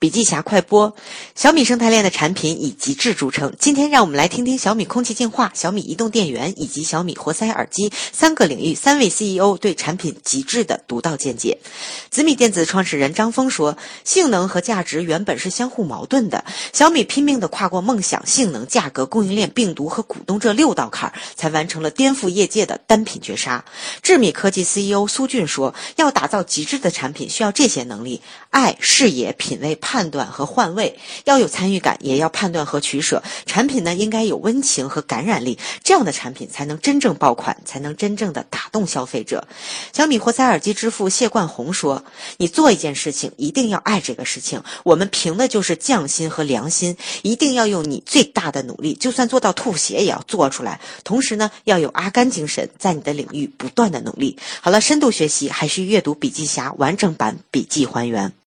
笔记侠快播，小米生态链的产品以极致著称。今天让我们来听听小米空气净化、小米移动电源以及小米活塞耳机三个领域三位 CEO 对产品极致的独到见解。紫米电子创始人张峰说：“性能和价值原本是相互矛盾的，小米拼命地跨过梦想、性能、价格、供应链、病毒和股东这六道坎儿，才完成了颠覆业界的单品绝杀。”智米科技 CEO 苏俊说：“要打造极致的产品，需要这些能力：爱、视野、品味。”判断和换位要有参与感，也要判断和取舍。产品呢，应该有温情和感染力，这样的产品才能真正爆款，才能真正的打动消费者。小米活塞耳机之父谢冠宏说：“你做一件事情，一定要爱这个事情。我们凭的就是匠心和良心，一定要用你最大的努力，就算做到吐血也要做出来。同时呢，要有阿甘精神，在你的领域不断的努力。好了，深度学习还需阅读笔记侠完整版笔记还原。”